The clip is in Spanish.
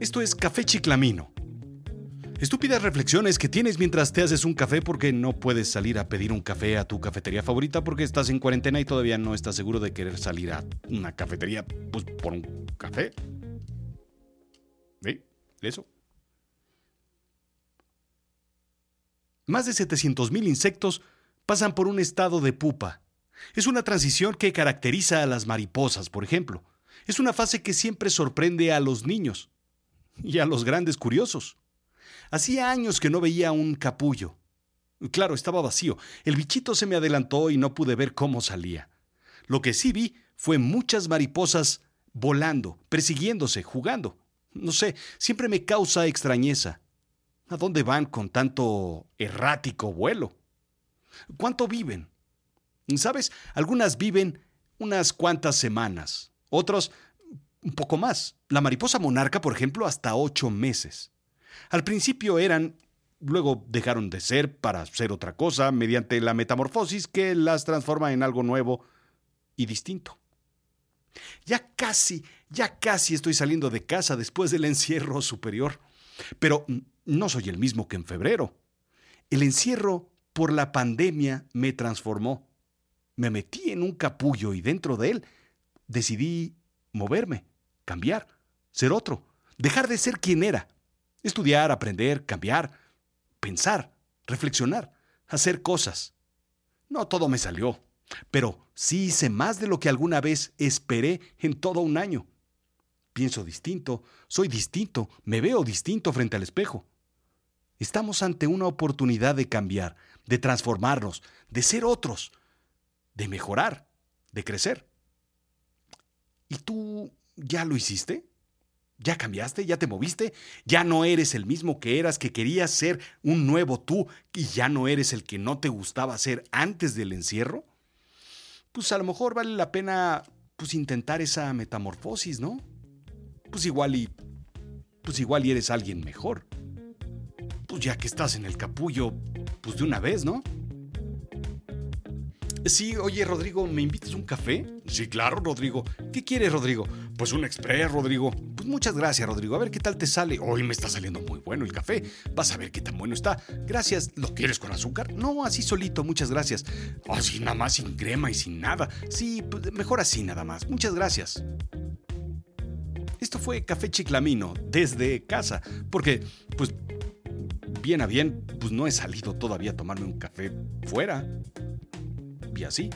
Esto es Café Chiclamino. Estúpidas reflexiones que tienes mientras te haces un café porque no puedes salir a pedir un café a tu cafetería favorita porque estás en cuarentena y todavía no estás seguro de querer salir a una cafetería pues, por un café. ¿Sí? Eso. Más de 700.000 insectos pasan por un estado de pupa. Es una transición que caracteriza a las mariposas, por ejemplo. Es una fase que siempre sorprende a los niños y a los grandes curiosos. Hacía años que no veía un capullo. Claro, estaba vacío. El bichito se me adelantó y no pude ver cómo salía. Lo que sí vi fue muchas mariposas volando, persiguiéndose, jugando. No sé, siempre me causa extrañeza. ¿A dónde van con tanto errático vuelo? ¿Cuánto viven? ¿Sabes? Algunas viven unas cuantas semanas, otros un poco más. La mariposa monarca, por ejemplo, hasta ocho meses. Al principio eran, luego dejaron de ser para ser otra cosa mediante la metamorfosis que las transforma en algo nuevo y distinto. Ya casi, ya casi estoy saliendo de casa después del encierro superior. Pero no soy el mismo que en febrero. El encierro por la pandemia me transformó. Me metí en un capullo y dentro de él decidí moverme cambiar, ser otro, dejar de ser quien era, estudiar, aprender, cambiar, pensar, reflexionar, hacer cosas. No todo me salió, pero sí hice más de lo que alguna vez esperé en todo un año. Pienso distinto, soy distinto, me veo distinto frente al espejo. Estamos ante una oportunidad de cambiar, de transformarnos, de ser otros, de mejorar, de crecer. ¿Y tú ¿Ya lo hiciste? ¿Ya cambiaste? ¿Ya te moviste? ¿Ya no eres el mismo que eras, que querías ser un nuevo tú y ya no eres el que no te gustaba ser antes del encierro? Pues a lo mejor vale la pena pues intentar esa metamorfosis, ¿no? Pues igual y pues igual y eres alguien mejor. Pues ya que estás en el capullo, pues de una vez, ¿no? Sí, oye, Rodrigo, ¿me invitas un café? Sí, claro, Rodrigo. ¿Qué quieres, Rodrigo? Pues un express, Rodrigo. Pues muchas gracias, Rodrigo. A ver qué tal te sale. Hoy me está saliendo muy bueno el café. Vas a ver qué tan bueno está. Gracias. ¿Lo quieres con azúcar? No, así solito, muchas gracias. Así nada más, sin crema y sin nada. Sí, pues mejor así nada más. Muchas gracias. Esto fue Café Chiclamino, desde casa. Porque, pues, bien a bien, pues no he salido todavía a tomarme un café fuera y así